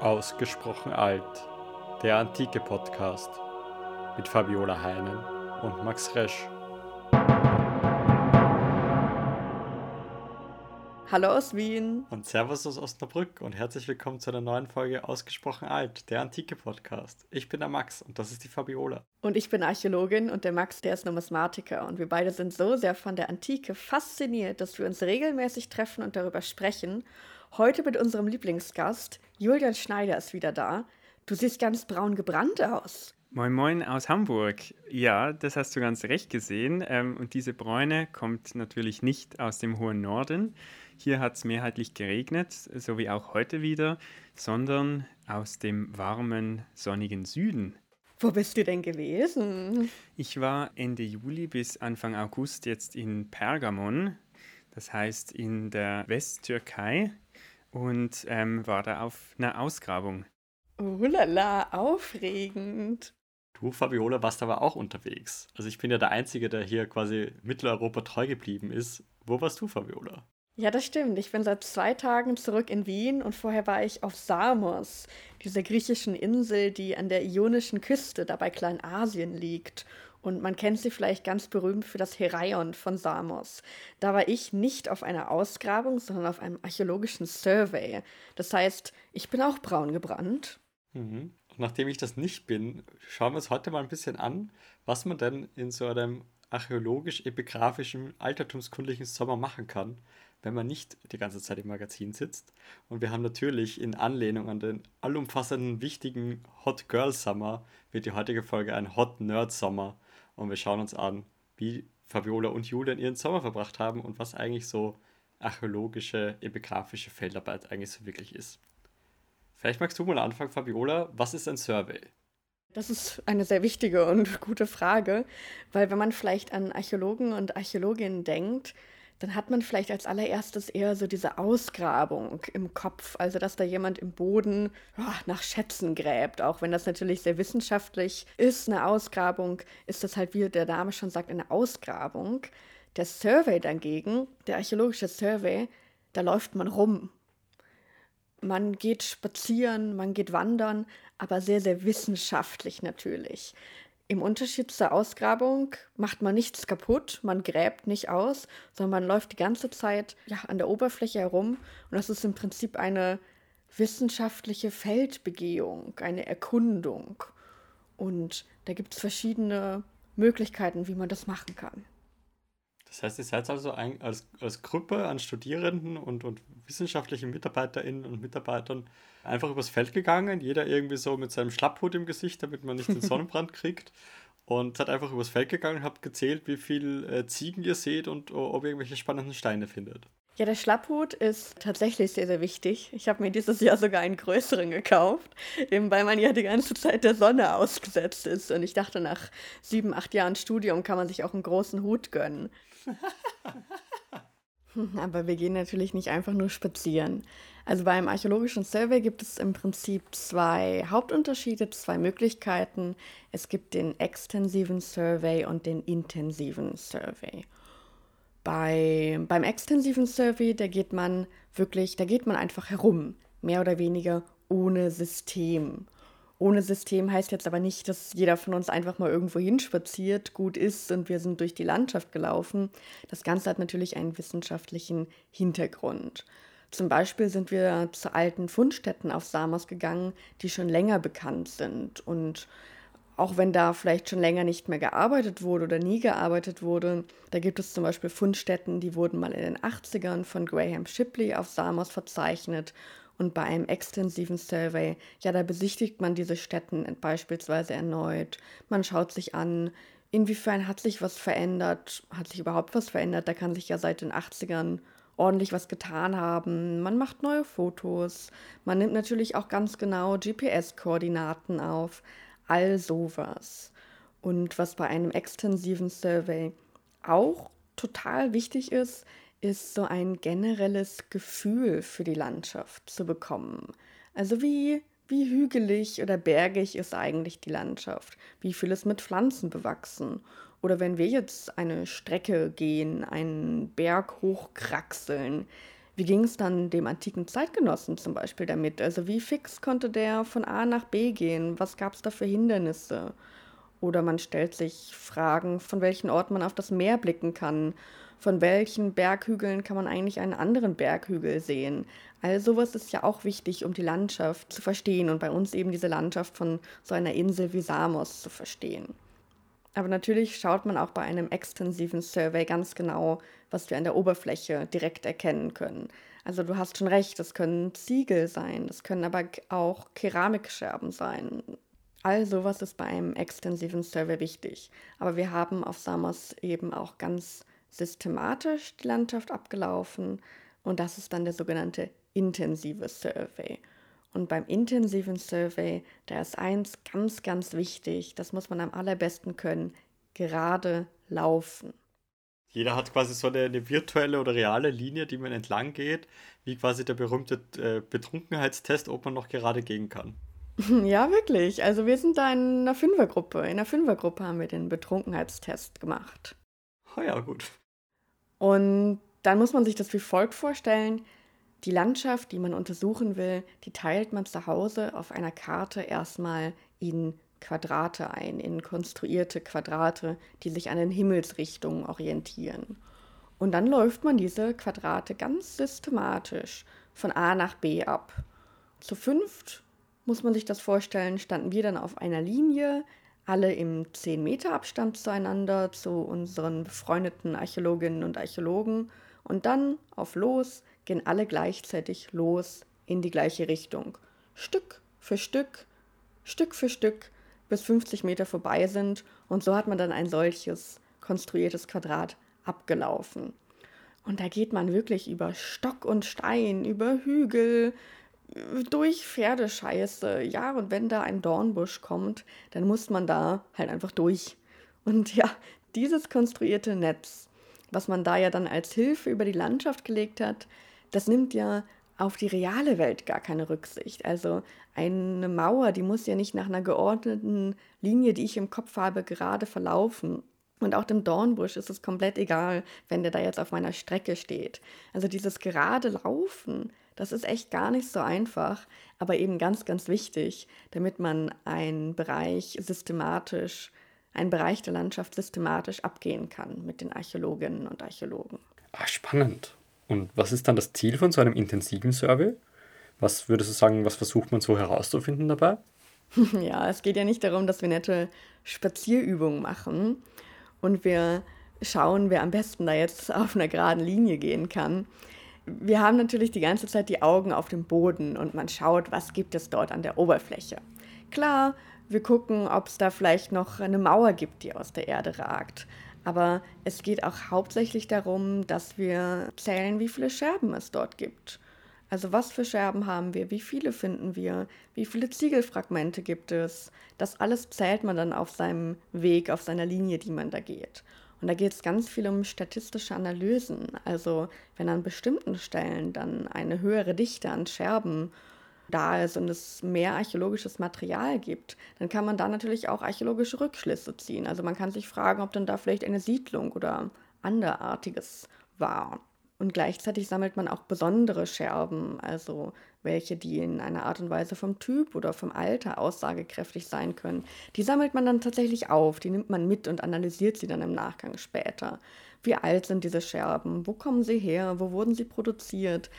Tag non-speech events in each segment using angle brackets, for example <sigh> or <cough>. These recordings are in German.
Ausgesprochen alt. Der antike Podcast mit Fabiola Heinen und Max Resch. Hallo aus Wien. Und Servus aus Osnabrück und herzlich willkommen zu einer neuen Folge Ausgesprochen alt, der antike Podcast. Ich bin der Max und das ist die Fabiola. Und ich bin Archäologin und der Max, der ist Numismatiker. Und wir beide sind so sehr von der Antike fasziniert, dass wir uns regelmäßig treffen und darüber sprechen. Heute mit unserem Lieblingsgast, Julian Schneider ist wieder da. Du siehst ganz braun gebrannt aus. Moin Moin aus Hamburg. Ja, das hast du ganz recht gesehen. Ähm, und diese Bräune kommt natürlich nicht aus dem hohen Norden. Hier hat es mehrheitlich geregnet, so wie auch heute wieder, sondern aus dem warmen, sonnigen Süden. Wo bist du denn gewesen? Ich war Ende Juli bis Anfang August jetzt in Pergamon, das heißt in der Westtürkei und ähm, war da auf einer Ausgrabung. Oh lala, aufregend. Du, Fabiola, warst aber auch unterwegs. Also ich bin ja der Einzige, der hier quasi Mitteleuropa treu geblieben ist. Wo warst du, Fabiola? Ja, das stimmt. Ich bin seit zwei Tagen zurück in Wien und vorher war ich auf Samos, dieser griechischen Insel, die an der ionischen Küste, da bei Kleinasien liegt. Und man kennt sie vielleicht ganz berühmt für das Heraion von Samos. Da war ich nicht auf einer Ausgrabung, sondern auf einem archäologischen Survey. Das heißt, ich bin auch braun gebrannt. Mhm. Und nachdem ich das nicht bin, schauen wir uns heute mal ein bisschen an, was man denn in so einem archäologisch-epigraphischen, altertumskundlichen Sommer machen kann, wenn man nicht die ganze Zeit im Magazin sitzt. Und wir haben natürlich in Anlehnung an den allumfassenden, wichtigen Hot Girl Summer, wird die heutige Folge ein Hot Nerd Sommer und wir schauen uns an, wie Fabiola und Julian ihren Sommer verbracht haben und was eigentlich so archäologische, epigraphische Feldarbeit eigentlich so wirklich ist. Vielleicht magst du mal anfangen, Fabiola. Was ist ein Survey? Das ist eine sehr wichtige und <laughs> gute Frage, weil wenn man vielleicht an Archäologen und Archäologinnen denkt, dann hat man vielleicht als allererstes eher so diese Ausgrabung im Kopf, also dass da jemand im Boden oh, nach Schätzen gräbt. Auch wenn das natürlich sehr wissenschaftlich ist, eine Ausgrabung, ist das halt, wie der Name schon sagt, eine Ausgrabung. Der Survey dagegen, der archäologische Survey, da läuft man rum. Man geht spazieren, man geht wandern, aber sehr, sehr wissenschaftlich natürlich. Im Unterschied zur Ausgrabung macht man nichts kaputt, man gräbt nicht aus, sondern man läuft die ganze Zeit ja, an der Oberfläche herum. Und das ist im Prinzip eine wissenschaftliche Feldbegehung, eine Erkundung. Und da gibt es verschiedene Möglichkeiten, wie man das machen kann. Das heißt, ihr seid also ein, als, als Gruppe an Studierenden und, und wissenschaftlichen Mitarbeiterinnen und Mitarbeitern einfach übers Feld gegangen, jeder irgendwie so mit seinem Schlapphut im Gesicht, damit man nicht den <laughs> Sonnenbrand kriegt. Und seid einfach übers Feld gegangen und habt gezählt, wie viele äh, Ziegen ihr seht und ob ihr irgendwelche spannenden Steine findet. Ja, der Schlapphut ist tatsächlich sehr, sehr wichtig. Ich habe mir dieses Jahr sogar einen größeren gekauft, eben weil man ja die ganze Zeit der Sonne ausgesetzt ist. Und ich dachte, nach sieben, acht Jahren Studium kann man sich auch einen großen Hut gönnen. <laughs> Aber wir gehen natürlich nicht einfach nur spazieren. Also beim archäologischen Survey gibt es im Prinzip zwei Hauptunterschiede, zwei Möglichkeiten. Es gibt den extensiven Survey und den intensiven Survey. Bei, beim extensiven Survey, da geht man wirklich, da geht man einfach herum, mehr oder weniger ohne System. Ohne System heißt jetzt aber nicht, dass jeder von uns einfach mal irgendwo hinspaziert, gut ist und wir sind durch die Landschaft gelaufen. Das Ganze hat natürlich einen wissenschaftlichen Hintergrund. Zum Beispiel sind wir zu alten Fundstätten auf Samos gegangen, die schon länger bekannt sind. Und auch wenn da vielleicht schon länger nicht mehr gearbeitet wurde oder nie gearbeitet wurde, da gibt es zum Beispiel Fundstätten, die wurden mal in den 80ern von Graham Shipley auf Samos verzeichnet und bei einem extensiven Survey, ja, da besichtigt man diese Städten beispielsweise erneut. Man schaut sich an, inwiefern hat sich was verändert, hat sich überhaupt was verändert. Da kann sich ja seit den 80ern ordentlich was getan haben. Man macht neue Fotos. Man nimmt natürlich auch ganz genau GPS-Koordinaten auf. All sowas. Und was bei einem extensiven Survey auch total wichtig ist, ist so ein generelles Gefühl für die Landschaft zu bekommen. Also wie, wie hügelig oder bergig ist eigentlich die Landschaft? Wie viel ist mit Pflanzen bewachsen? Oder wenn wir jetzt eine Strecke gehen, einen Berg hochkraxeln, Wie ging es dann dem antiken Zeitgenossen zum Beispiel damit? Also wie fix konnte der von A nach B gehen? Was gab es da für Hindernisse? Oder man stellt sich Fragen, von welchen Orten man auf das Meer blicken kann. Von welchen Berghügeln kann man eigentlich einen anderen Berghügel sehen? All sowas ist ja auch wichtig, um die Landschaft zu verstehen und bei uns eben diese Landschaft von so einer Insel wie Samos zu verstehen. Aber natürlich schaut man auch bei einem extensiven Survey ganz genau, was wir an der Oberfläche direkt erkennen können. Also du hast schon recht, das können Ziegel sein, das können aber auch Keramikscherben sein. All sowas ist bei einem extensiven Survey wichtig. Aber wir haben auf Samos eben auch ganz systematisch die Landschaft abgelaufen und das ist dann der sogenannte intensive Survey. Und beim intensiven Survey, da ist eins ganz, ganz wichtig, das muss man am allerbesten können, gerade laufen. Jeder hat quasi so eine, eine virtuelle oder reale Linie, die man entlang geht, wie quasi der berühmte äh, Betrunkenheitstest, ob man noch gerade gehen kann. <laughs> Ja, wirklich. Also wir sind da in einer Fünfergruppe. In einer Fünfergruppe haben wir den Betrunkenheitstest gemacht. Oh ja, gut. Und dann muss man sich das wie folgt vorstellen. Die Landschaft, die man untersuchen will, die teilt man zu Hause auf einer Karte erstmal in Quadrate ein, in konstruierte Quadrate, die sich an den Himmelsrichtungen orientieren. Und dann läuft man diese Quadrate ganz systematisch von A nach B ab. Zu fünft muss man sich das vorstellen, standen wir dann auf einer Linie, alle im 10 Meter Abstand zueinander, zu unseren befreundeten Archäologinnen und Archäologen. Und dann auf Los gehen alle gleichzeitig los in die gleiche Richtung. Stück für Stück, Stück für Stück, bis 50 Meter vorbei sind. Und so hat man dann ein solches konstruiertes Quadrat abgelaufen. Und da geht man wirklich über Stock und Stein, über Hügel, durch Pferdescheiße. Ja, und wenn da ein Dornbusch kommt, dann muss man da halt einfach durch. Und ja, dieses konstruierte Netz, was man da ja dann als Hilfe über die Landschaft gelegt hat, das nimmt ja auf die reale Welt gar keine Rücksicht. Also eine Mauer, die muss ja nicht nach einer geordneten Linie, die ich im Kopf habe, gerade verlaufen. Und auch dem Dornbusch ist es komplett egal, wenn der da jetzt auf meiner Strecke steht. Also dieses gerade Laufen, das ist echt gar nicht so einfach, aber eben ganz, ganz wichtig, damit man einen Bereich systematisch, einen Bereich der Landschaft systematisch abgehen kann mit den Archäologinnen und Archäologen. Ah, spannend. Und was ist dann das Ziel von so einem intensiven Survey? Was würdest du sagen, was versucht man so herauszufinden dabei? <laughs> Ja, es geht ja nicht darum, dass wir nette Spazierübungen machen und wir schauen, wer am besten da jetzt <laughs> auf einer geraden Linie gehen kann. Wir haben natürlich die ganze Zeit die Augen auf dem Boden und man schaut, was gibt es dort an der Oberfläche. Klar, wir gucken, ob es da vielleicht noch eine Mauer gibt, die aus der Erde ragt. Aber es geht auch hauptsächlich darum, dass wir zählen, wie viele Scherben es dort gibt. Also was für Scherben haben wir, wie viele finden wir, wie viele Ziegelfragmente gibt es. Das alles zählt man dann auf seinem Weg, auf seiner Linie, die man da geht. Und da geht es ganz viel um statistische Analysen. Also wenn an bestimmten Stellen dann eine höhere Dichte an Scherben da ist und es mehr archäologisches Material gibt, dann kann man da natürlich auch archäologische Rückschlüsse ziehen. Also man kann sich fragen, ob dann da vielleicht eine Siedlung oder anderartiges war. Und gleichzeitig sammelt man auch besondere Scherben, also welche, die in einer Art und Weise vom Typ oder vom Alter aussagekräftig sein können. Die sammelt man dann tatsächlich auf, die nimmt man mit und analysiert sie dann im Nachgang später. Wie alt sind diese Scherben? Wo kommen sie her? Wo wurden sie produziert?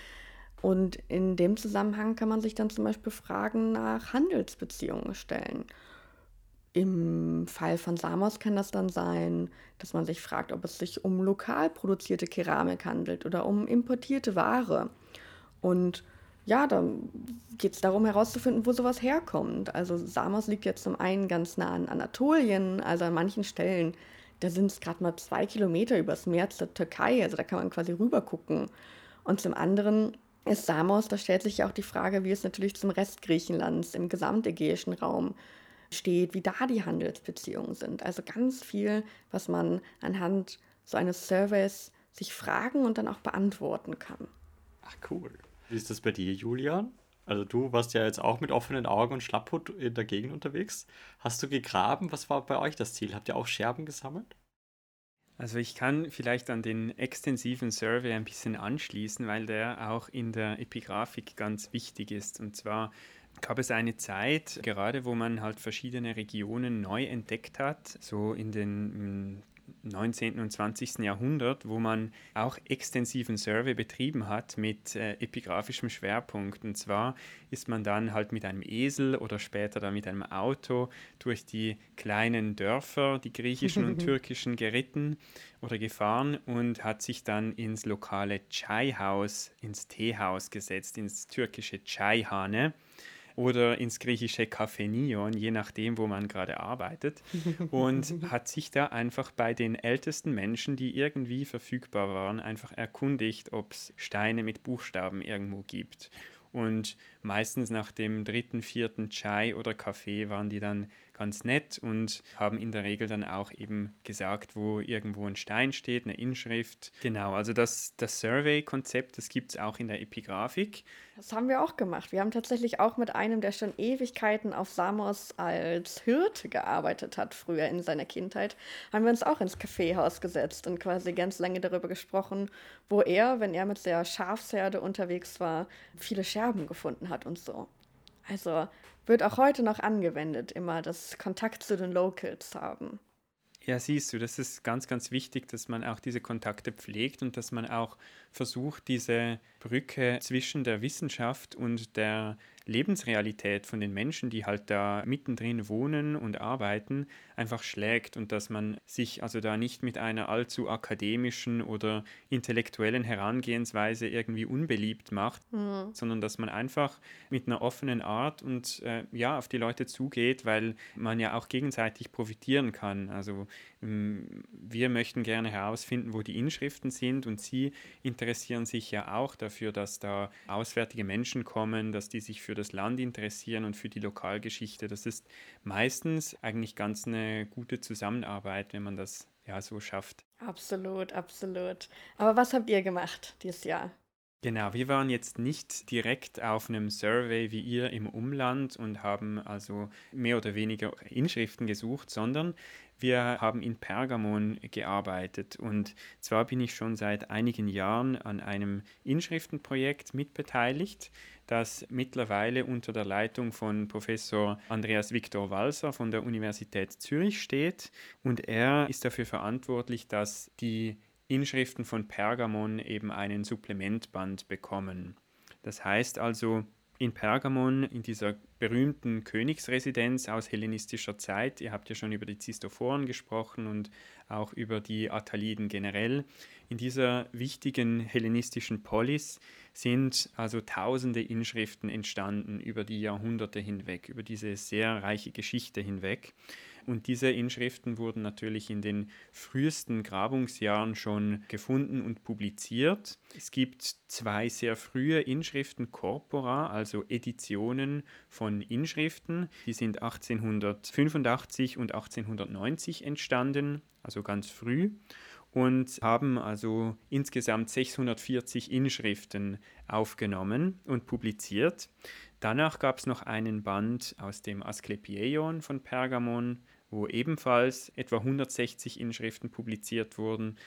Und in dem Zusammenhang kann man sich dann zum Beispiel Fragen nach Handelsbeziehungen stellen. Im Fall von Samos kann das dann sein, dass man sich fragt, ob es sich um lokal produzierte Keramik handelt oder um importierte Ware. Und ja, dann geht es darum herauszufinden, wo sowas herkommt. Also Samos liegt jetzt zum einen ganz nah an Anatolien, also an manchen Stellen, da sind es gerade mal zwei Kilometer übers Meer zur Türkei, also da kann man quasi rüber gucken. Und zum anderen ist Samos, da stellt sich ja auch die Frage, wie es natürlich zum Rest Griechenlands im gesamtägäischen Raum steht, wie da die Handelsbeziehungen sind. Also ganz viel, was man anhand so eines Surveys sich fragen und dann auch beantworten kann. Ach cool. Wie ist das bei dir, Julian? Also du warst ja jetzt auch mit offenen Augen und Schlapphut in der Gegend unterwegs. Hast du gegraben? Was war bei euch das Ziel? Habt ihr auch Scherben gesammelt? Also ich kann vielleicht an den extensiven Survey ein bisschen anschließen, weil der auch in der Epigraphik ganz wichtig ist. Und zwar gab es eine Zeit, gerade wo man halt verschiedene Regionen neu entdeckt hat, so in den 19. und 20. Jahrhundert, wo man auch extensiven Survey betrieben hat mit äh, epigraphischem Schwerpunkt. Und zwar ist man dann halt mit einem Esel oder später dann mit einem Auto durch die kleinen Dörfer, die griechischen und <laughs> türkischen, geritten oder gefahren und hat sich dann ins lokale Chai-Haus, ins Teehaus gesetzt, ins türkische Chai-Hane oder ins griechische Café Nion, je nachdem, wo man gerade arbeitet. <laughs> Und hat sich da einfach bei den ältesten Menschen, die irgendwie verfügbar waren, einfach erkundigt, ob es Steine mit Buchstaben irgendwo gibt. Und meistens nach dem dritten, vierten Chai oder Kaffee waren die dann ganz nett und haben in der Regel dann auch eben gesagt, wo irgendwo ein Stein steht, eine Inschrift. Genau, also das, das Survey-Konzept, das gibt es auch in der Epigraphik. Das haben wir auch gemacht. Wir haben tatsächlich auch mit einem, der schon Ewigkeiten auf Samos als Hirte gearbeitet hat, früher in seiner Kindheit, haben wir uns auch ins Kaffeehaus gesetzt und quasi ganz lange darüber gesprochen, wo er, wenn er mit der Schafsherde unterwegs war, viele Scherben gefunden hat und so. Also wird auch heute noch angewendet, immer das Kontakt zu den Locals haben. Ja, siehst du, das ist ganz, ganz wichtig, dass man auch diese Kontakte pflegt und dass man auch versucht, diese Brücke zwischen der Wissenschaft und der Lebensrealität von den Menschen, die halt da mittendrin wohnen und arbeiten, einfach schlägt und dass man sich also da nicht mit einer allzu akademischen oder intellektuellen Herangehensweise irgendwie unbeliebt macht, mhm. sondern dass man einfach mit einer offenen Art und äh, ja auf die Leute zugeht, weil man ja auch gegenseitig profitieren kann. Also ähm, wir möchten gerne herausfinden, wo die Inschriften sind und Sie interessieren sich ja auch dafür, dass da auswärtige Menschen kommen, dass die sich für das Land interessieren und für die Lokalgeschichte. Das ist meistens eigentlich ganz eine gute Zusammenarbeit, wenn man das ja so schafft. Absolut, absolut. Aber was habt ihr gemacht dieses Jahr? Genau, wir waren jetzt nicht direkt auf einem Survey wie ihr im Umland und haben also mehr oder weniger Inschriften gesucht, sondern wir haben in Pergamon gearbeitet und zwar bin ich schon seit einigen Jahren an einem Inschriftenprojekt mitbeteiligt, das mittlerweile unter der Leitung von Professor Andreas Viktor Walser von der Universität Zürich steht und er ist dafür verantwortlich, dass die Inschriften von Pergamon eben einen Supplementband bekommen. Das heißt also, in Pergamon, in dieser berühmten Königsresidenz aus hellenistischer Zeit. Ihr habt ja schon über die Zistophoren gesprochen und auch über die Attaliden generell. In dieser wichtigen hellenistischen Polis sind also tausende Inschriften entstanden über die Jahrhunderte hinweg, über diese sehr reiche Geschichte hinweg. Und diese Inschriften wurden natürlich in den frühesten Grabungsjahren schon gefunden und publiziert. Es gibt zwei sehr frühe Inschriften Corpora, also Editionen von Inschriften. Die sind 1885 und 1890 entstanden, also ganz früh und haben also insgesamt 640 Inschriften aufgenommen und publiziert. Danach gab es noch einen Band aus dem Asklepieion von Pergamon, wo ebenfalls etwa 160 Inschriften publiziert wurden.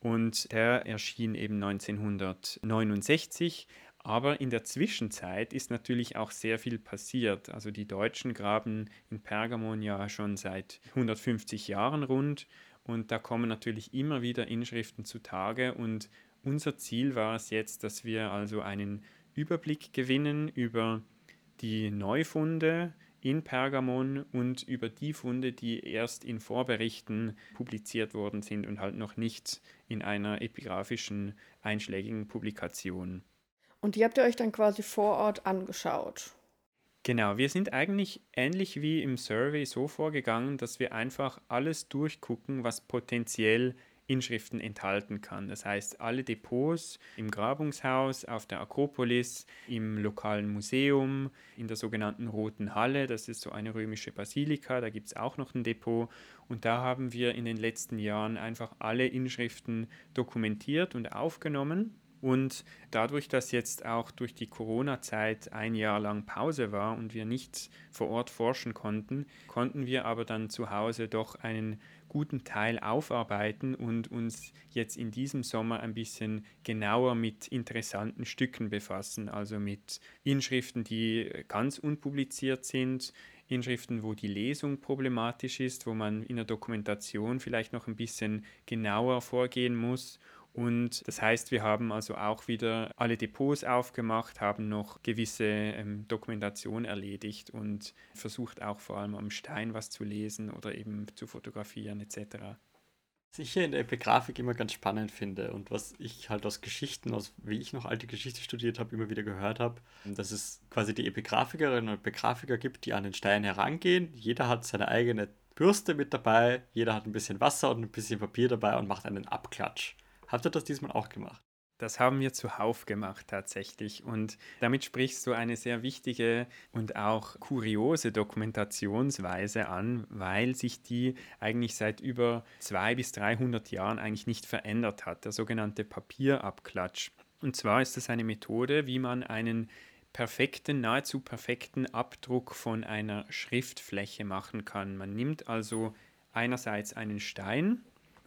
Und der erschien eben 1969. Aber in der Zwischenzeit ist natürlich auch sehr viel passiert. Also die Deutschen graben in Pergamon ja schon seit 150 Jahren rund und da kommen natürlich immer wieder Inschriften zutage. Und unser Ziel war es jetzt, dass wir also einen Überblick gewinnen über die Neufunde, in Pergamon und über die Funde, die erst in Vorberichten publiziert worden sind und halt noch nicht in einer epigraphischen einschlägigen Publikation. Und die habt ihr euch dann quasi vor Ort angeschaut? Genau, wir sind eigentlich ähnlich wie im Survey so vorgegangen, dass wir einfach alles durchgucken, was potenziell Inschriften enthalten kann. Das heißt, alle Depots im Grabungshaus, auf der Akropolis, im lokalen Museum, in der sogenannten Roten Halle, das ist so eine römische Basilika, da gibt es auch noch ein Depot. Und da haben wir in den letzten Jahren einfach alle Inschriften dokumentiert und aufgenommen. Und dadurch, dass jetzt auch durch die Corona-Zeit ein Jahr lang Pause war und wir nicht vor Ort forschen konnten, konnten wir aber dann zu Hause doch einen guten Teil aufarbeiten und uns jetzt in diesem Sommer ein bisschen genauer mit interessanten Stücken befassen, also mit Inschriften, die ganz unpubliziert sind, Inschriften, wo die Lesung problematisch ist, wo man in der Dokumentation vielleicht noch ein bisschen genauer vorgehen muss und das heißt, wir haben also auch wieder alle Depots aufgemacht, haben noch gewisse ähm, Dokumentation erledigt und versucht auch vor allem am Stein was zu lesen oder eben zu fotografieren etc. Was ich hier in der Epigraphik immer ganz spannend finde und was ich halt aus Geschichten, aus wie ich noch alte Geschichte studiert habe, immer wieder gehört habe, dass es quasi die Epigraphikerinnen und Epigraphiker gibt, die an den Stein herangehen. Jeder hat seine eigene Bürste mit dabei, jeder hat ein bisschen Wasser und ein bisschen Papier dabei und macht einen Abklatsch. Habt ihr das diesmal auch gemacht? Das haben wir zuhauf gemacht tatsächlich. Und damit sprichst du eine sehr wichtige und auch kuriose Dokumentationsweise an, weil sich die eigentlich seit über 200 bis 300 Jahren eigentlich nicht verändert hat, der sogenannte Papierabklatsch. Und zwar ist es eine Methode, wie man einen perfekten, nahezu perfekten Abdruck von einer Schriftfläche machen kann. Man nimmt also einerseits einen Stein,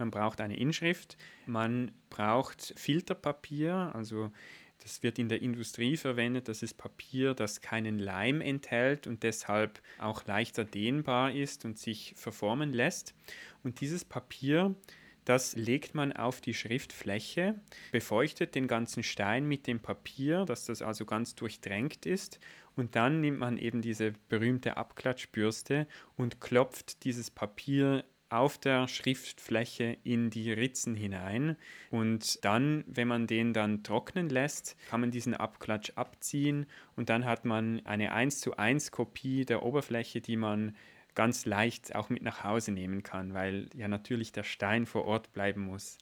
man braucht eine Inschrift, man braucht Filterpapier, also das wird in der Industrie verwendet. Das ist Papier, das keinen Leim enthält und deshalb auch leichter dehnbar ist und sich verformen lässt. Und dieses Papier, das legt man auf die Schriftfläche, befeuchtet den ganzen Stein mit dem Papier, dass das also ganz durchdrängt ist. Und dann nimmt man eben diese berühmte Abklatschbürste und klopft dieses Papier auf der Schriftfläche in die Ritzen hinein. Und dann, wenn man den dann trocknen lässt, kann man diesen Abklatsch abziehen und dann hat man eine 1 zu 1 Kopie der Oberfläche, die man ganz leicht auch mit nach Hause nehmen kann, weil ja natürlich der Stein vor Ort bleiben muss.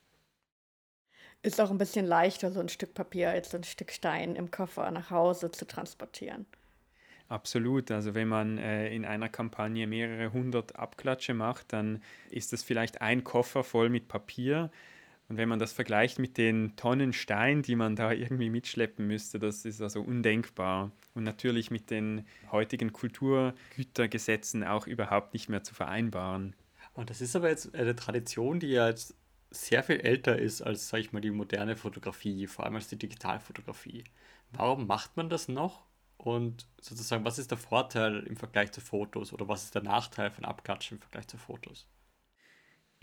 Ist auch ein bisschen leichter, so ein Stück Papier als ein Stück Stein im Koffer nach Hause zu transportieren. Absolut. Also wenn man äh, in einer Kampagne mehrere hundert Abklatsche macht, dann ist das vielleicht ein Koffer voll mit Papier. Und wenn man das vergleicht mit den Tonnen Stein, die man da irgendwie mitschleppen müsste, das ist also undenkbar. Und natürlich mit den heutigen Kulturgütergesetzen auch überhaupt nicht mehr zu vereinbaren. Und das ist aber jetzt eine Tradition, die ja jetzt sehr viel älter ist als, sag ich mal, die moderne Fotografie, vor allem als die Digitalfotografie. Warum macht man das noch? Und sozusagen, was ist der Vorteil im Vergleich zu Fotos oder was ist der Nachteil von Abklatschen im Vergleich zu Fotos?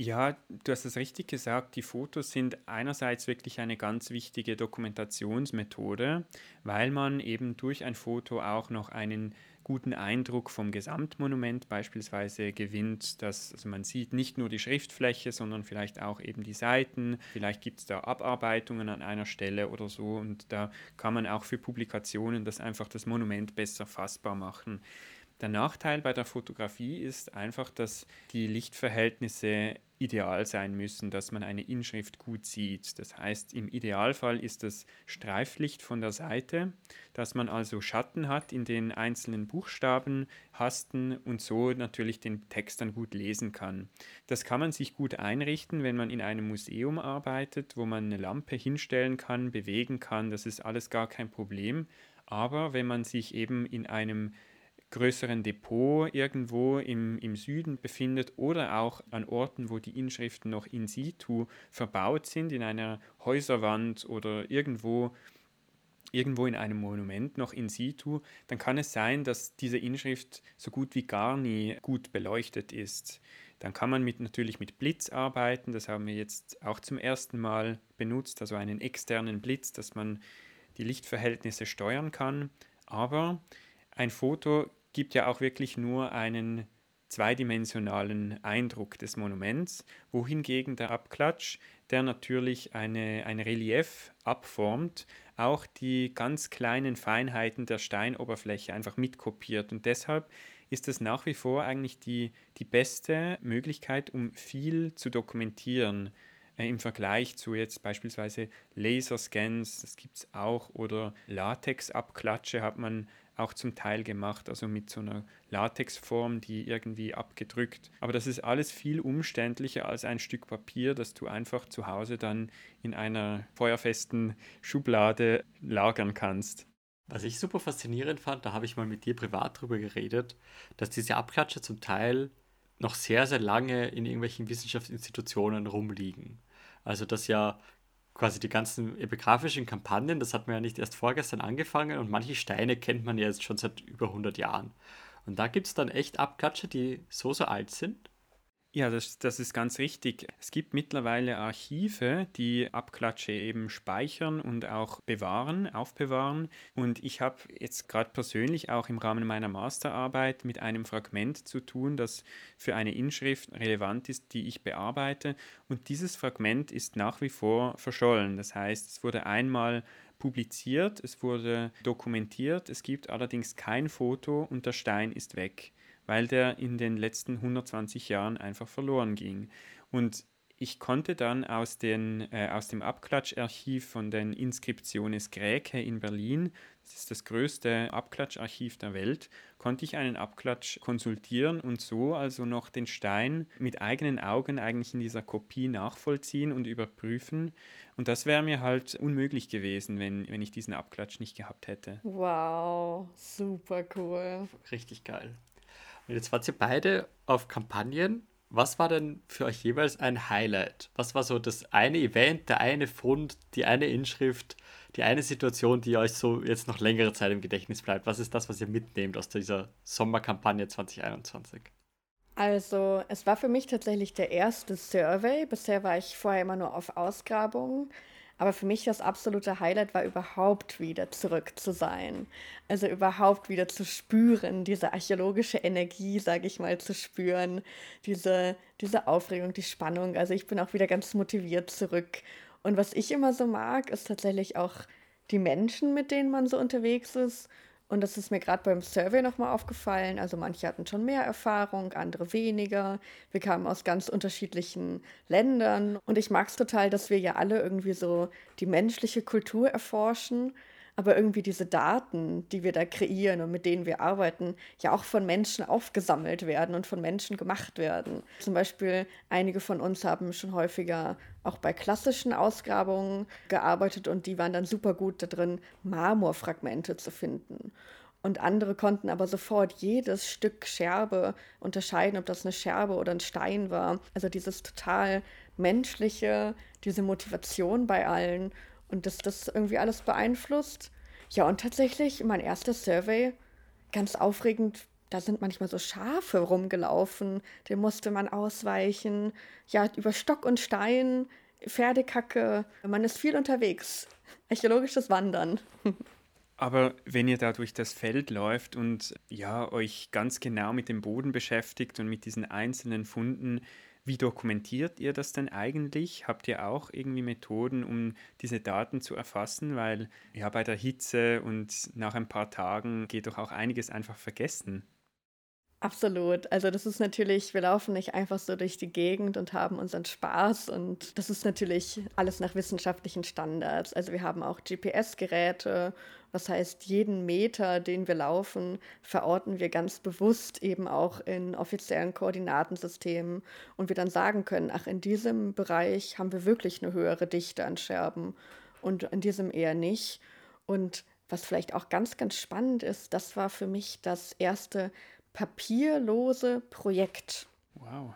Ja, du hast es richtig gesagt, die Fotos sind einerseits wirklich eine ganz wichtige Dokumentationsmethode, weil man eben durch ein Foto auch noch einen guten Eindruck vom Gesamtmonument beispielsweise gewinnt, dass also man sieht nicht nur die Schriftfläche, sondern vielleicht auch eben die Seiten, vielleicht gibt es da Abarbeitungen an einer Stelle oder so. Und da kann man auch für Publikationen das einfach das Monument besser fassbar machen. Der Nachteil bei der Fotografie ist einfach, dass die Lichtverhältnisse ideal sein müssen, dass man eine Inschrift gut sieht. Das heißt, im Idealfall ist das Streiflicht von der Seite, dass man also Schatten hat in den einzelnen Buchstaben, Hasten und so natürlich den Text dann gut lesen kann. Das kann man sich gut einrichten, wenn man in einem Museum arbeitet, wo man eine Lampe hinstellen kann, bewegen kann. Das ist alles gar kein Problem. Aber wenn man sich eben in einem größeren Depot irgendwo im, im Süden befindet oder auch an Orten, wo die Inschriften noch in situ verbaut sind, in einer Häuserwand oder irgendwo irgendwo in einem Monument noch in situ, dann kann es sein, dass diese Inschrift so gut wie gar nie gut beleuchtet ist. Dann kann man mit, natürlich mit Blitz arbeiten, das haben wir jetzt auch zum ersten Mal benutzt, also einen externen Blitz, dass man die Lichtverhältnisse steuern kann. Aber ein Foto gibt ja auch wirklich nur einen zweidimensionalen Eindruck des Monuments, wohingegen der Abklatsch, der natürlich eine, ein Relief abformt, auch die ganz kleinen Feinheiten der Steinoberfläche einfach mitkopiert. Und deshalb ist es nach wie vor eigentlich die, die beste Möglichkeit, um viel zu dokumentieren äh, im Vergleich zu jetzt beispielsweise Laserscans, das gibt es auch, oder Latexabklatsche hat man auch zum Teil gemacht, also mit so einer Latexform, die irgendwie abgedrückt. Aber das ist alles viel umständlicher als ein Stück Papier, das du einfach zu Hause dann in einer feuerfesten Schublade lagern kannst. Was ich super faszinierend fand, da habe ich mal mit dir privat drüber geredet, dass diese Abklatsche zum Teil noch sehr, sehr lange in irgendwelchen Wissenschaftsinstitutionen rumliegen. Also dass ja quasi die ganzen epigraphischen Kampagnen, das hat man ja nicht erst vorgestern angefangen und manche Steine kennt man ja jetzt schon seit über 100 Jahren. Und da gibt es dann echt Abklatsche, die so, so alt sind. Ja, das, das ist ganz richtig. Es gibt mittlerweile Archive, die Abklatsche eben speichern und auch bewahren, aufbewahren. Und ich habe jetzt gerade persönlich auch im Rahmen meiner Masterarbeit mit einem Fragment zu tun, das für eine Inschrift relevant ist, die ich bearbeite. Und dieses Fragment ist nach wie vor verschollen. Das heißt, es wurde einmal publiziert, es wurde dokumentiert, es gibt allerdings kein Foto und der Stein ist weg weil der in den letzten 120 Jahren einfach verloren ging. Und ich konnte dann aus, den, äh, aus dem Abklatscharchiv von den Inskriptiones Gräke in Berlin, das ist das größte Abklatscharchiv der Welt, konnte ich einen Abklatsch konsultieren und so also noch den Stein mit eigenen Augen eigentlich in dieser Kopie nachvollziehen und überprüfen. Und das wäre mir halt unmöglich gewesen, wenn, wenn ich diesen Abklatsch nicht gehabt hätte. Wow, super cool. Richtig geil. Jetzt wart ihr beide auf Kampagnen. Was war denn für euch jeweils ein Highlight? Was war so das eine Event, der eine Fund, die eine Inschrift, die eine Situation, die euch so jetzt noch längere Zeit im Gedächtnis bleibt? Was ist das, was ihr mitnehmt aus dieser Sommerkampagne 2021? Also, es war für mich tatsächlich der erste Survey. Bisher war ich vorher immer nur auf Ausgrabungen. Aber für mich das absolute Highlight war überhaupt wieder zurück zu sein. Also überhaupt wieder zu spüren, diese archäologische Energie, sage ich mal, zu spüren, diese, diese Aufregung, die Spannung. Also ich bin auch wieder ganz motiviert zurück. Und was ich immer so mag, ist tatsächlich auch die Menschen, mit denen man so unterwegs ist und das ist mir gerade beim Survey nochmal aufgefallen. Also manche hatten schon mehr Erfahrung, andere weniger. Wir kamen aus ganz unterschiedlichen Ländern. Und ich mag es total, dass wir ja alle irgendwie so die menschliche Kultur erforschen aber irgendwie diese Daten, die wir da kreieren und mit denen wir arbeiten, ja auch von Menschen aufgesammelt werden und von Menschen gemacht werden. Zum Beispiel einige von uns haben schon häufiger auch bei klassischen Ausgrabungen gearbeitet und die waren dann super gut da drin, Marmorfragmente zu finden. Und andere konnten aber sofort jedes Stück Scherbe unterscheiden, ob das eine Scherbe oder ein Stein war. Also dieses total menschliche, diese Motivation bei allen und dass das irgendwie alles beeinflusst. Ja, und tatsächlich, mein erster Survey, ganz aufregend, da sind manchmal so Schafe rumgelaufen, dem musste man ausweichen. Ja, über Stock und Stein, Pferdekacke, man ist viel unterwegs. Archäologisches Wandern. <laughs> Aber wenn ihr da durch das Feld läuft und ja, euch ganz genau mit dem Boden beschäftigt und mit diesen einzelnen Funden, wie dokumentiert ihr das denn eigentlich? Habt ihr auch irgendwie Methoden, um diese Daten zu erfassen? Weil ja, bei der Hitze und nach ein paar Tagen geht doch auch einiges einfach vergessen. Absolut. Also das ist natürlich, wir laufen nicht einfach so durch die Gegend und haben unseren Spaß und das ist natürlich alles nach wissenschaftlichen Standards. Also wir haben auch GPS-Geräte, was heißt, jeden Meter, den wir laufen, verorten wir ganz bewusst eben auch in offiziellen Koordinatensystemen und wir dann sagen können, ach, in diesem Bereich haben wir wirklich eine höhere Dichte an Scherben und in diesem eher nicht. Und was vielleicht auch ganz, ganz spannend ist, das war für mich das erste papierlose Projekt. Wow.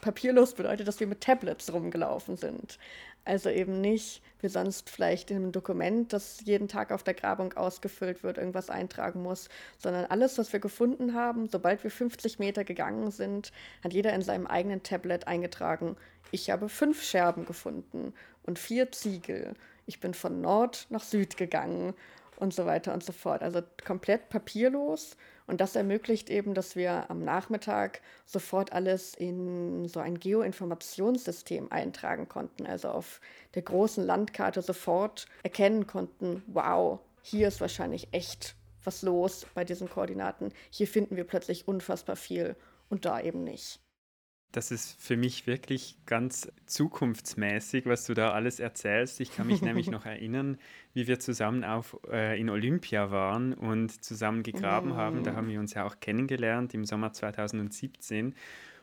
Papierlos bedeutet, dass wir mit Tablets rumgelaufen sind. Also eben nicht, wie sonst vielleicht in einem Dokument, das jeden Tag auf der Grabung ausgefüllt wird, irgendwas eintragen muss, sondern alles, was wir gefunden haben, sobald wir 50 Meter gegangen sind, hat jeder in seinem eigenen Tablet eingetragen, ich habe fünf Scherben gefunden und vier Ziegel. Ich bin von Nord nach Süd gegangen und so weiter und so fort. Also komplett papierlos und das ermöglicht eben, dass wir am Nachmittag sofort alles in so ein Geoinformationssystem eintragen konnten. Also auf der großen Landkarte sofort erkennen konnten, wow, hier ist wahrscheinlich echt was los bei diesen Koordinaten. Hier finden wir plötzlich unfassbar viel und da eben nicht. Das ist für mich wirklich ganz zukunftsmäßig, was du da alles erzählst. Ich kann mich nämlich noch <laughs> erinnern, wie wir zusammen auf, äh, in Olympia waren und zusammen gegraben mm. haben. Da haben wir uns ja auch kennengelernt im Sommer 2017.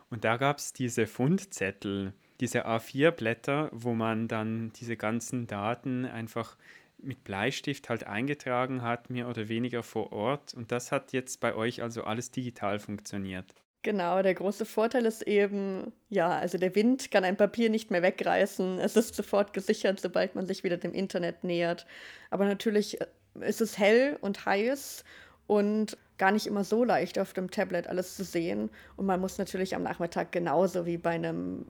Und da gab es diese Fundzettel, diese A4-Blätter, wo man dann diese ganzen Daten einfach mit Bleistift halt eingetragen hat, mehr oder weniger vor Ort. Und das hat jetzt bei euch also alles digital funktioniert. Genau, der große Vorteil ist eben, ja, also der Wind kann ein Papier nicht mehr wegreißen. Es ist sofort gesichert, sobald man sich wieder dem Internet nähert. Aber natürlich äh, ist es hell und heiß und gar nicht immer so leicht auf dem Tablet alles zu sehen. Und man muss natürlich am Nachmittag genauso wie bei einem,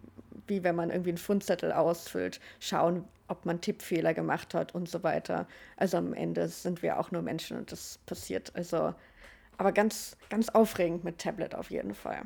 wie wenn man irgendwie einen Fundzettel ausfüllt, schauen, ob man Tippfehler gemacht hat und so weiter. Also am Ende sind wir auch nur Menschen und das passiert. Also aber ganz, ganz aufregend mit Tablet auf jeden Fall.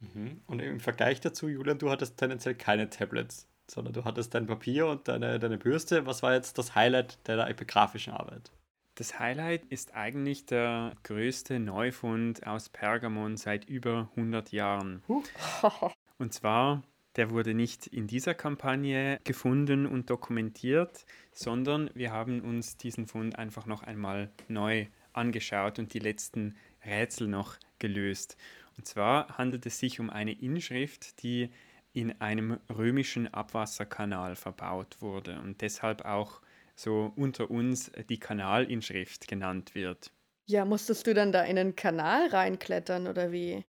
Mhm. Und im Vergleich dazu, Julian, du hattest tendenziell keine Tablets, sondern du hattest dein Papier und deine, deine Bürste. Was war jetzt das Highlight deiner epigraphischen Arbeit? Das Highlight ist eigentlich der größte Neufund aus Pergamon seit über 100 Jahren. <laughs> Und zwar, der wurde nicht in dieser Kampagne gefunden und dokumentiert, sondern wir haben uns diesen Fund einfach noch einmal neu angeschaut und die letzten Rätsel noch gelöst. Und zwar handelt es sich um eine Inschrift, die in einem römischen Abwasserkanal verbaut wurde und deshalb auch so unter uns die Kanalinschrift genannt wird. Ja, musstest du dann da in einen Kanal reinklettern oder wie?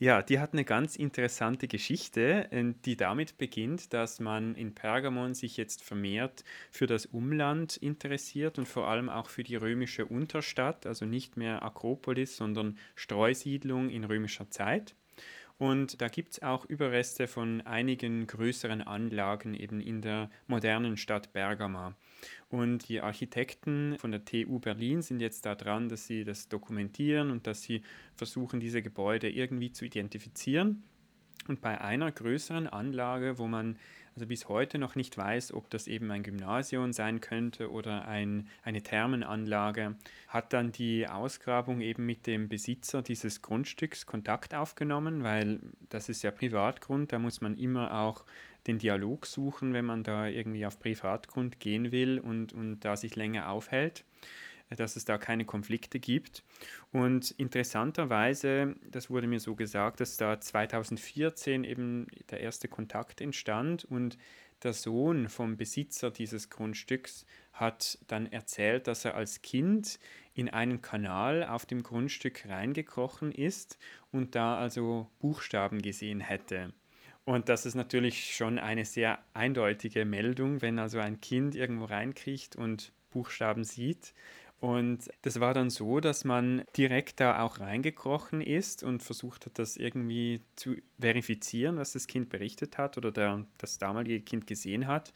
Ja, die hat eine ganz interessante Geschichte, äh, die damit beginnt, dass man in Pergamon sich jetzt vermehrt für das Umland interessiert und vor allem auch für die römische Unterstadt, also nicht mehr Akropolis, sondern Streusiedlung in römischer Zeit. Und da gibt es auch Überreste von einigen größeren Anlagen eben in der modernen Stadt Bergama. Und die Architekten von der TU Berlin sind jetzt da dran, dass sie das dokumentieren und dass sie versuchen, diese Gebäude irgendwie zu identifizieren. Und bei einer größeren Anlage, wo man also bis heute noch nicht weiß, ob das eben ein Gymnasium sein könnte oder ein, eine Thermenanlage, hat dann die Ausgrabung eben mit dem Besitzer dieses Grundstücks Kontakt aufgenommen, weil das ist ja Privatgrund, da muss man immer auch den Dialog suchen, wenn man da irgendwie auf Privatgrund gehen will und, und da sich länger aufhält, dass es da keine Konflikte gibt. Und interessanterweise, das wurde mir so gesagt, dass da 2014 eben der erste Kontakt entstand und der Sohn vom Besitzer dieses Grundstücks hat dann erzählt, dass er als Kind in einen Kanal auf dem Grundstück reingekrochen ist und da also Buchstaben gesehen hätte. Und das ist natürlich schon eine sehr eindeutige Meldung, wenn also ein Kind irgendwo reinkriecht und Buchstaben sieht. Und das war dann so, dass man direkt da auch reingekrochen ist und versucht hat, das irgendwie zu verifizieren, was das Kind berichtet hat oder der, das damalige Kind gesehen hat.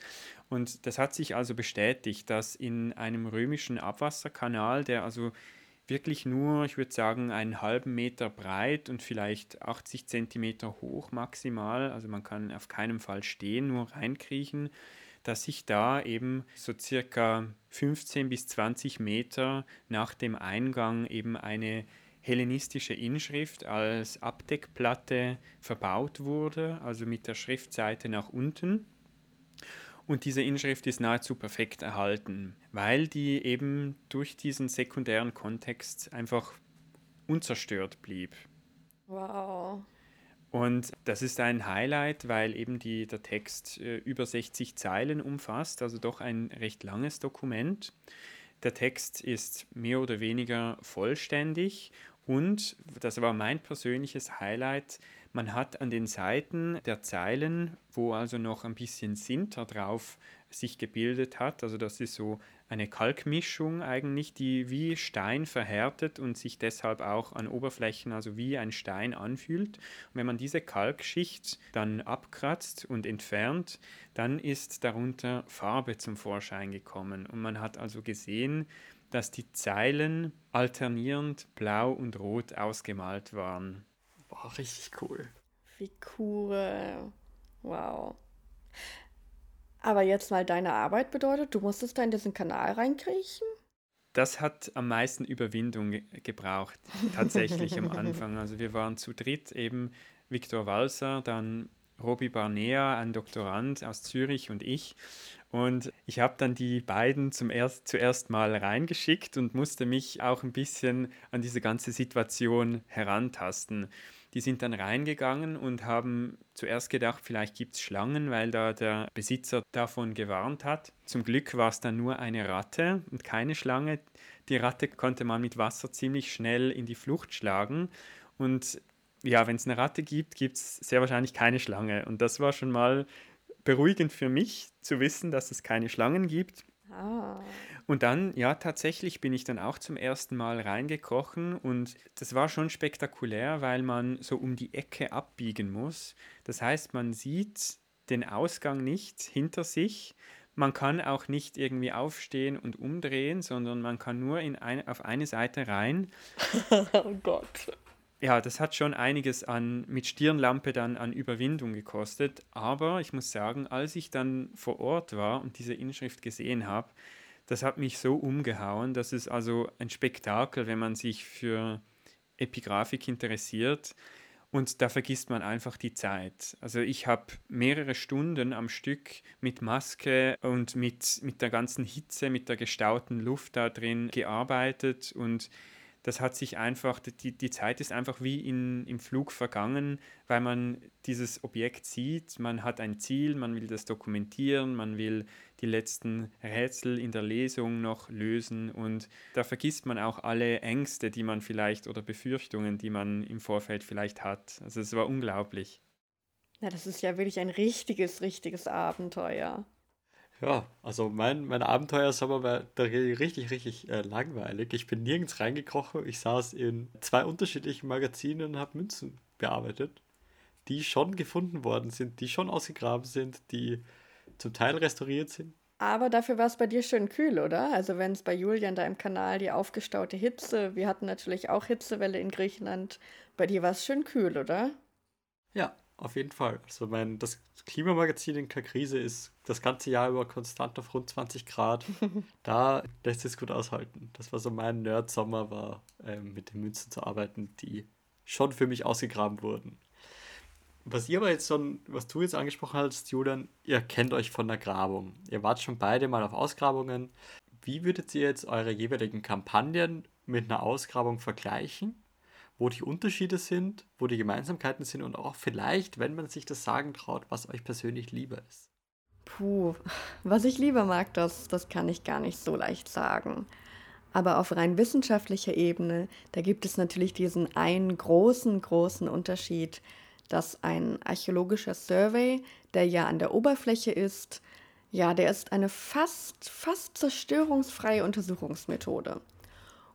Und das hat sich also bestätigt, dass in einem römischen Abwasserkanal, der also wirklich nur, ich würde sagen, einen halben Meter breit und vielleicht 80 Zentimeter hoch maximal. Also man kann auf keinen Fall stehen, nur reinkriechen, dass sich da eben so circa 15 bis 20 Meter nach dem Eingang eben eine hellenistische Inschrift als Abdeckplatte verbaut wurde, also mit der Schriftseite nach unten. Und diese Inschrift ist nahezu perfekt erhalten, weil die eben durch diesen sekundären Kontext einfach unzerstört blieb. Wow. Und das ist ein Highlight, weil eben die, der Text äh, über 60 Zeilen umfasst, also doch ein recht langes Dokument. Der Text ist mehr oder weniger vollständig und, das war mein persönliches Highlight, man hat an den Seiten der Zeilen, wo also noch ein bisschen Sinter drauf sich gebildet hat, also das ist so eine Kalkmischung eigentlich, die wie Stein verhärtet und sich deshalb auch an Oberflächen, also wie ein Stein anfühlt. Und wenn man diese Kalkschicht dann abkratzt und entfernt, dann ist darunter Farbe zum Vorschein gekommen. Und man hat also gesehen, dass die Zeilen alternierend blau und rot ausgemalt waren. Boah, richtig cool. Wie cool. Wow. Aber jetzt mal deine Arbeit bedeutet, du musstest da in diesen Kanal reinkriechen? Das hat am meisten Überwindung gebraucht, tatsächlich am <laughs> Anfang. Also wir waren zu dritt, eben Viktor Walser, dann Robi Barnea, ein Doktorand aus Zürich und ich. Und ich habe dann die beiden zum erst, zuerst mal reingeschickt und musste mich auch ein bisschen an diese ganze Situation herantasten. Die sind dann reingegangen und haben zuerst gedacht, vielleicht gibt es Schlangen, weil da der Besitzer davon gewarnt hat. Zum Glück war es dann nur eine Ratte und keine Schlange. Die Ratte konnte man mit Wasser ziemlich schnell in die Flucht schlagen. Und ja, wenn es eine Ratte gibt, gibt es sehr wahrscheinlich keine Schlange. Und das war schon mal beruhigend für mich zu wissen, dass es keine Schlangen gibt. Und dann, ja, tatsächlich bin ich dann auch zum ersten Mal reingekrochen und das war schon spektakulär, weil man so um die Ecke abbiegen muss. Das heißt, man sieht den Ausgang nicht hinter sich. Man kann auch nicht irgendwie aufstehen und umdrehen, sondern man kann nur in ein, auf eine Seite rein. <laughs> oh Gott ja, das hat schon einiges an mit Stirnlampe dann an Überwindung gekostet. Aber ich muss sagen, als ich dann vor Ort war und diese Inschrift gesehen habe, das hat mich so umgehauen. Das ist also ein Spektakel, wenn man sich für Epigraphik interessiert. Und da vergisst man einfach die Zeit. Also ich habe mehrere Stunden am Stück mit Maske und mit, mit der ganzen Hitze, mit der gestauten Luft da drin gearbeitet und das hat sich einfach, die, die Zeit ist einfach wie in, im Flug vergangen, weil man dieses Objekt sieht, man hat ein Ziel, man will das dokumentieren, man will die letzten Rätsel in der Lesung noch lösen und da vergisst man auch alle Ängste, die man vielleicht oder Befürchtungen, die man im Vorfeld vielleicht hat. Also es war unglaublich. Ja, das ist ja wirklich ein richtiges, richtiges Abenteuer. Ja, also mein, mein Abenteuersommer war da richtig, richtig äh, langweilig. Ich bin nirgends reingekrochen. Ich saß in zwei unterschiedlichen Magazinen und habe Münzen bearbeitet, die schon gefunden worden sind, die schon ausgegraben sind, die zum Teil restauriert sind. Aber dafür war es bei dir schön kühl, oder? Also wenn es bei Julian da im Kanal die aufgestaute Hitze, wir hatten natürlich auch Hitzewelle in Griechenland, bei dir war es schön kühl, oder? Ja, auf jeden Fall. Also mein, das Klimamagazin in Kakrise ist das ganze Jahr über konstant auf rund 20 Grad. <laughs> da lässt es gut aushalten. Das war so mein Nerd-Sommer, war ähm, mit den Münzen zu arbeiten, die schon für mich ausgegraben wurden. Was ihr aber jetzt schon, was du jetzt angesprochen hast, Julian, ihr kennt euch von der Grabung. Ihr wart schon beide mal auf Ausgrabungen. Wie würdet ihr jetzt eure jeweiligen Kampagnen mit einer Ausgrabung vergleichen? Wo die Unterschiede sind, wo die Gemeinsamkeiten sind und auch vielleicht, wenn man sich das sagen traut, was euch persönlich lieber ist. Puh, was ich lieber mag, das, das kann ich gar nicht so leicht sagen. Aber auf rein wissenschaftlicher Ebene, da gibt es natürlich diesen einen großen, großen Unterschied, dass ein archäologischer Survey, der ja an der Oberfläche ist, ja, der ist eine fast, fast zerstörungsfreie Untersuchungsmethode.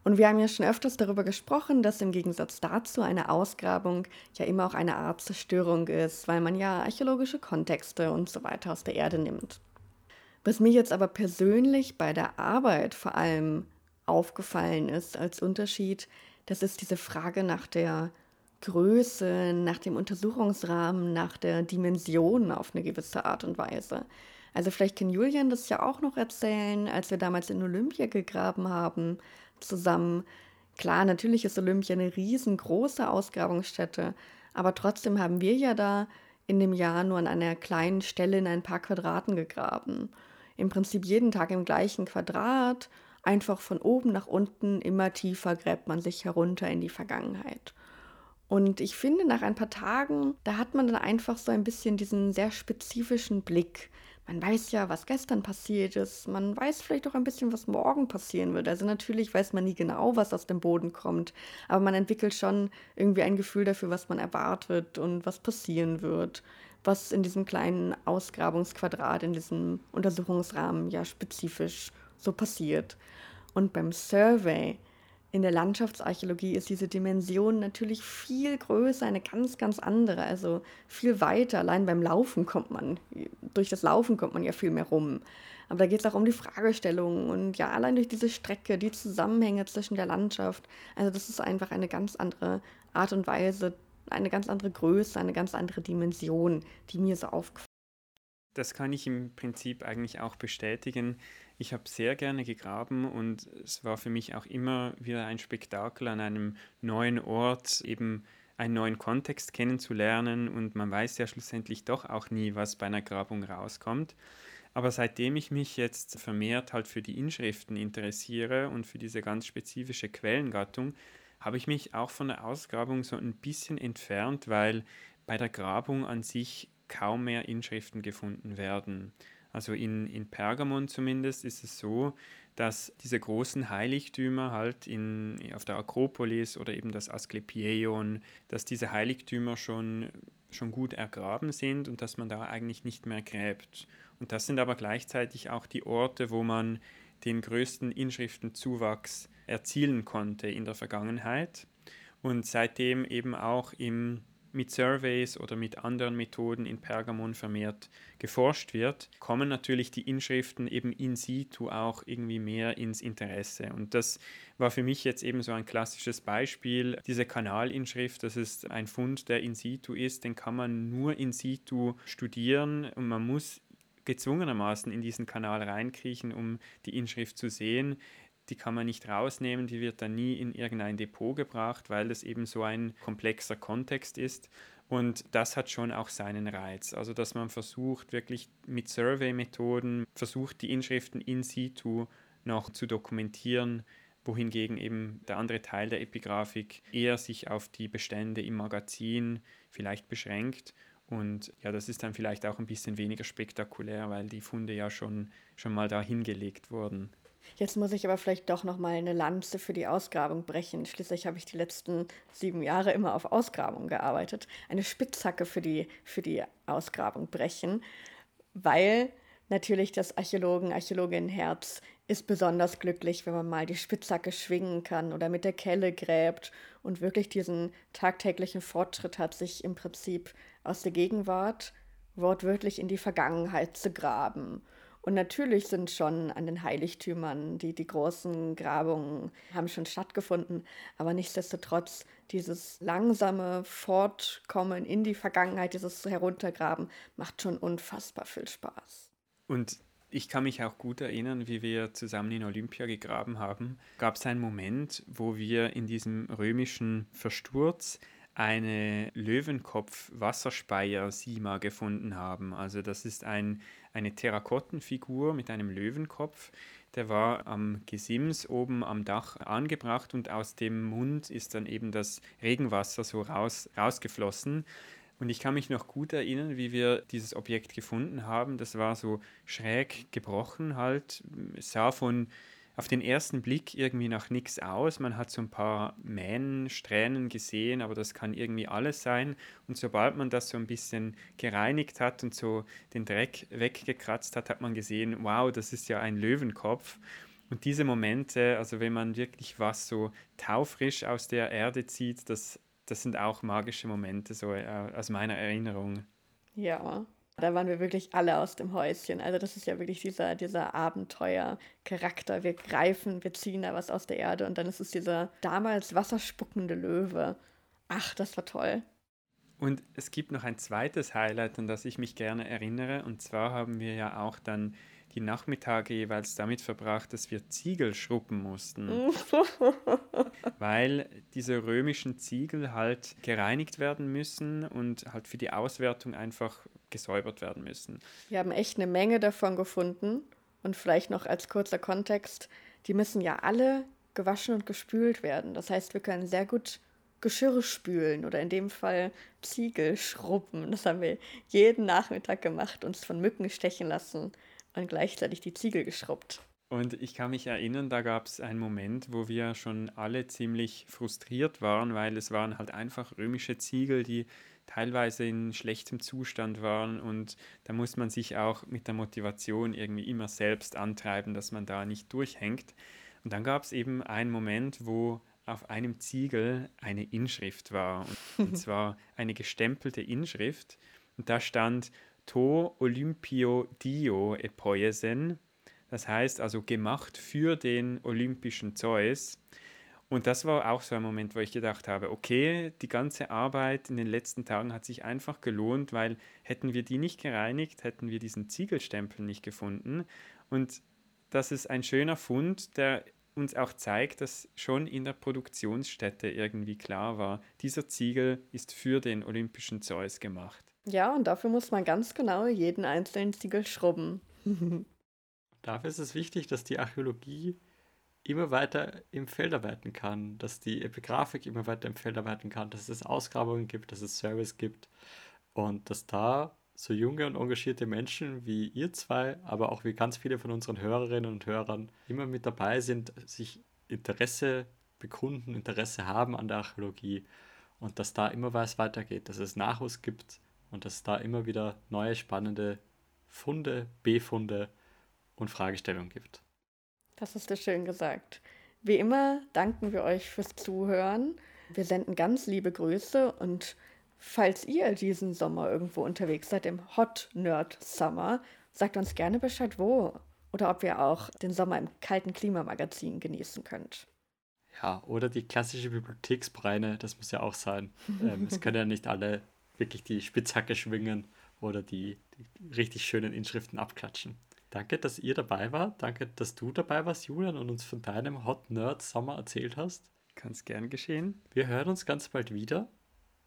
Und wir haben ja schon öfters darüber gesprochen, dass im Gegensatz dazu eine Ausgrabung ja immer auch eine Art Zerstörung ist, weil man ja archäologische Kontexte und so weiter aus der Erde nimmt. Was mir jetzt aber persönlich bei der Arbeit vor allem aufgefallen ist als Unterschied, das ist diese Frage nach der Größe, nach dem Untersuchungsrahmen, nach der Dimension auf eine gewisse Art und Weise. Also vielleicht kann Julian das ja auch noch erzählen, als wir damals in Olympia gegraben haben, zusammen. Klar, natürlich ist Olympia eine riesengroße Ausgrabungsstätte, aber trotzdem haben wir ja da in dem Jahr nur an einer kleinen Stelle in ein paar Quadraten gegraben. Im Prinzip jeden Tag im gleichen Quadrat, einfach von oben nach unten, immer tiefer gräbt man sich herunter in die Vergangenheit. Und ich finde, nach ein paar Tagen, da hat man dann einfach so ein bisschen diesen sehr spezifischen Blick man weiß ja, was gestern passiert ist. Man weiß vielleicht auch ein bisschen, was morgen passieren wird. Also natürlich weiß man nie genau, was aus dem Boden kommt. Aber man entwickelt schon irgendwie ein Gefühl dafür, was man erwartet und was passieren wird. Was in diesem kleinen Ausgrabungsquadrat, in diesem Untersuchungsrahmen ja spezifisch so passiert. Und beim Survey, in der Landschaftsarchäologie ist diese Dimension natürlich viel größer, eine ganz, ganz andere, also viel weiter. Allein beim Laufen kommt man, durch das Laufen kommt man ja viel mehr rum. Aber da geht es auch um die Fragestellungen und ja, allein durch diese Strecke, die Zusammenhänge zwischen der Landschaft. Also das ist einfach eine ganz andere Art und Weise, eine ganz andere Größe, eine ganz andere Dimension, die mir so aufgefallen ist. Das kann ich im Prinzip eigentlich auch bestätigen. Ich habe sehr gerne gegraben und es war für mich auch immer wieder ein Spektakel an einem neuen Ort, eben einen neuen Kontext kennenzulernen und man weiß ja schlussendlich doch auch nie, was bei einer Grabung rauskommt. Aber seitdem ich mich jetzt vermehrt halt für die Inschriften interessiere und für diese ganz spezifische Quellengattung, habe ich mich auch von der Ausgrabung so ein bisschen entfernt, weil bei der Grabung an sich kaum mehr Inschriften gefunden werden. Also in, in Pergamon zumindest ist es so, dass diese großen Heiligtümer halt in, auf der Akropolis oder eben das Asklepieion, dass diese Heiligtümer schon, schon gut ergraben sind und dass man da eigentlich nicht mehr gräbt. Und das sind aber gleichzeitig auch die Orte, wo man den größten Inschriftenzuwachs erzielen konnte in der Vergangenheit und seitdem eben auch im mit Surveys oder mit anderen Methoden in Pergamon vermehrt geforscht wird, kommen natürlich die Inschriften eben in situ auch irgendwie mehr ins Interesse. Und das war für mich jetzt eben so ein klassisches Beispiel. Diese Kanalinschrift, das ist ein Fund, der in situ ist, den kann man nur in situ studieren und man muss gezwungenermaßen in diesen Kanal reinkriechen, um die Inschrift zu sehen die kann man nicht rausnehmen, die wird dann nie in irgendein Depot gebracht, weil das eben so ein komplexer Kontext ist. Und das hat schon auch seinen Reiz. Also, dass man versucht, wirklich mit Survey-Methoden, versucht, die Inschriften in situ noch zu dokumentieren, wohingegen eben der andere Teil der Epigraphik eher sich auf die Bestände im Magazin vielleicht beschränkt. Und ja, das ist dann vielleicht auch ein bisschen weniger spektakulär, weil die Funde ja schon, schon mal da hingelegt wurden. Jetzt muss ich aber vielleicht doch noch mal eine Lanze für die Ausgrabung brechen. Schließlich habe ich die letzten sieben Jahre immer auf Ausgrabung gearbeitet. Eine Spitzhacke für die, für die Ausgrabung brechen, weil natürlich das Archäologen, Archäloginnenherz ist besonders glücklich, wenn man mal die Spitzhacke schwingen kann oder mit der Kelle gräbt und wirklich diesen tagtäglichen Fortschritt hat, sich im Prinzip aus der Gegenwart wortwörtlich in die Vergangenheit zu graben. Und natürlich sind schon an den Heiligtümern die, die großen Grabungen haben schon stattgefunden, aber nichtsdestotrotz dieses langsame Fortkommen in die Vergangenheit, dieses Heruntergraben, macht schon unfassbar viel Spaß. Und ich kann mich auch gut erinnern, wie wir zusammen in Olympia gegraben haben. Gab es einen Moment, wo wir in diesem römischen Versturz eine Löwenkopf-Wasserspeier-Sima gefunden haben. Also das ist ein, eine Terrakottenfigur mit einem Löwenkopf. Der war am Gesims oben am Dach angebracht und aus dem Mund ist dann eben das Regenwasser so raus, rausgeflossen. Und ich kann mich noch gut erinnern, wie wir dieses Objekt gefunden haben. Das war so schräg gebrochen halt. Es sah von auf den ersten Blick irgendwie nach nichts aus. Man hat so ein paar Mähnensträhnen gesehen, aber das kann irgendwie alles sein. Und sobald man das so ein bisschen gereinigt hat und so den Dreck weggekratzt hat, hat man gesehen, wow, das ist ja ein Löwenkopf. Und diese Momente, also wenn man wirklich was so taufrisch aus der Erde zieht, das, das sind auch magische Momente, so äh, aus meiner Erinnerung. Ja, da waren wir wirklich alle aus dem Häuschen. Also das ist ja wirklich dieser, dieser Abenteuer-Charakter. Wir greifen, wir ziehen da was aus der Erde und dann ist es dieser damals wasserspuckende Löwe. Ach, das war toll. Und es gibt noch ein zweites Highlight, an das ich mich gerne erinnere. Und zwar haben wir ja auch dann die Nachmittage jeweils damit verbracht, dass wir Ziegel schruppen mussten. <laughs> weil diese römischen Ziegel halt gereinigt werden müssen und halt für die Auswertung einfach gesäubert werden müssen. Wir haben echt eine Menge davon gefunden. Und vielleicht noch als kurzer Kontext, die müssen ja alle gewaschen und gespült werden. Das heißt, wir können sehr gut Geschirr spülen oder in dem Fall Ziegel schrubben. Das haben wir jeden Nachmittag gemacht, uns von Mücken stechen lassen und gleichzeitig die Ziegel geschrubbt. Und ich kann mich erinnern, da gab es einen Moment, wo wir schon alle ziemlich frustriert waren, weil es waren halt einfach römische Ziegel, die teilweise in schlechtem Zustand waren und da muss man sich auch mit der Motivation irgendwie immer selbst antreiben, dass man da nicht durchhängt. Und dann gab es eben einen Moment, wo auf einem Ziegel eine Inschrift war und, <laughs> zwar eine gestempelte Inschrift und da stand To Olympio Dio Epoiesen das heißt also gemacht für den olympischen Zeus. Und das war auch so ein Moment, wo ich gedacht habe, okay, die ganze Arbeit in den letzten Tagen hat sich einfach gelohnt, weil hätten wir die nicht gereinigt, hätten wir diesen Ziegelstempel nicht gefunden. Und das ist ein schöner Fund, der uns auch zeigt, dass schon in der Produktionsstätte irgendwie klar war, dieser Ziegel ist für den olympischen Zeus gemacht. Ja, und dafür muss man ganz genau jeden einzelnen Ziegel schrubben. <laughs> Dafür ist es wichtig, dass die Archäologie immer weiter im Feld arbeiten kann, dass die Epigraphik immer weiter im Feld arbeiten kann, dass es Ausgrabungen gibt, dass es Service gibt und dass da so junge und engagierte Menschen wie ihr zwei, aber auch wie ganz viele von unseren Hörerinnen und Hörern immer mit dabei sind, sich Interesse bekunden, Interesse haben an der Archäologie und dass da immer was weitergeht, dass es Nachwuchs gibt und dass es da immer wieder neue spannende Funde, Befunde und Fragestellungen gibt. Das hast du schön gesagt. Wie immer danken wir euch fürs Zuhören. Wir senden ganz liebe Grüße und falls ihr diesen Sommer irgendwo unterwegs seid im Hot Nerd Summer, sagt uns gerne Bescheid wo oder ob ihr auch den Sommer im kalten Klimamagazin genießen könnt. Ja, oder die klassische Bibliotheksbreine, das muss ja auch sein. <laughs> ähm, es können ja nicht alle wirklich die Spitzhacke schwingen oder die, die richtig schönen Inschriften abklatschen. Danke, dass ihr dabei wart. Danke, dass du dabei warst, Julian, und uns von deinem Hot Nerd Sommer erzählt hast. Kann es gern geschehen. Wir hören uns ganz bald wieder.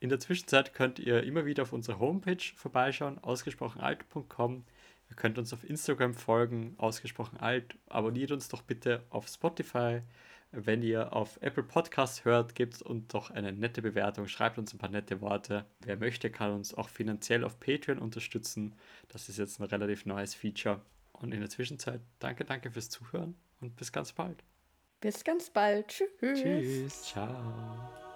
In der Zwischenzeit könnt ihr immer wieder auf unserer Homepage vorbeischauen, ausgesprochenalt.com. Ihr könnt uns auf Instagram folgen, ausgesprochen alt. Abonniert uns doch bitte auf Spotify. Wenn ihr auf Apple Podcasts hört, gebt uns doch eine nette Bewertung, schreibt uns ein paar nette Worte. Wer möchte, kann uns auch finanziell auf Patreon unterstützen. Das ist jetzt ein relativ neues Feature. Und in der Zwischenzeit danke, danke fürs Zuhören und bis ganz bald. Bis ganz bald. Tschüss. Tschüss. Ciao.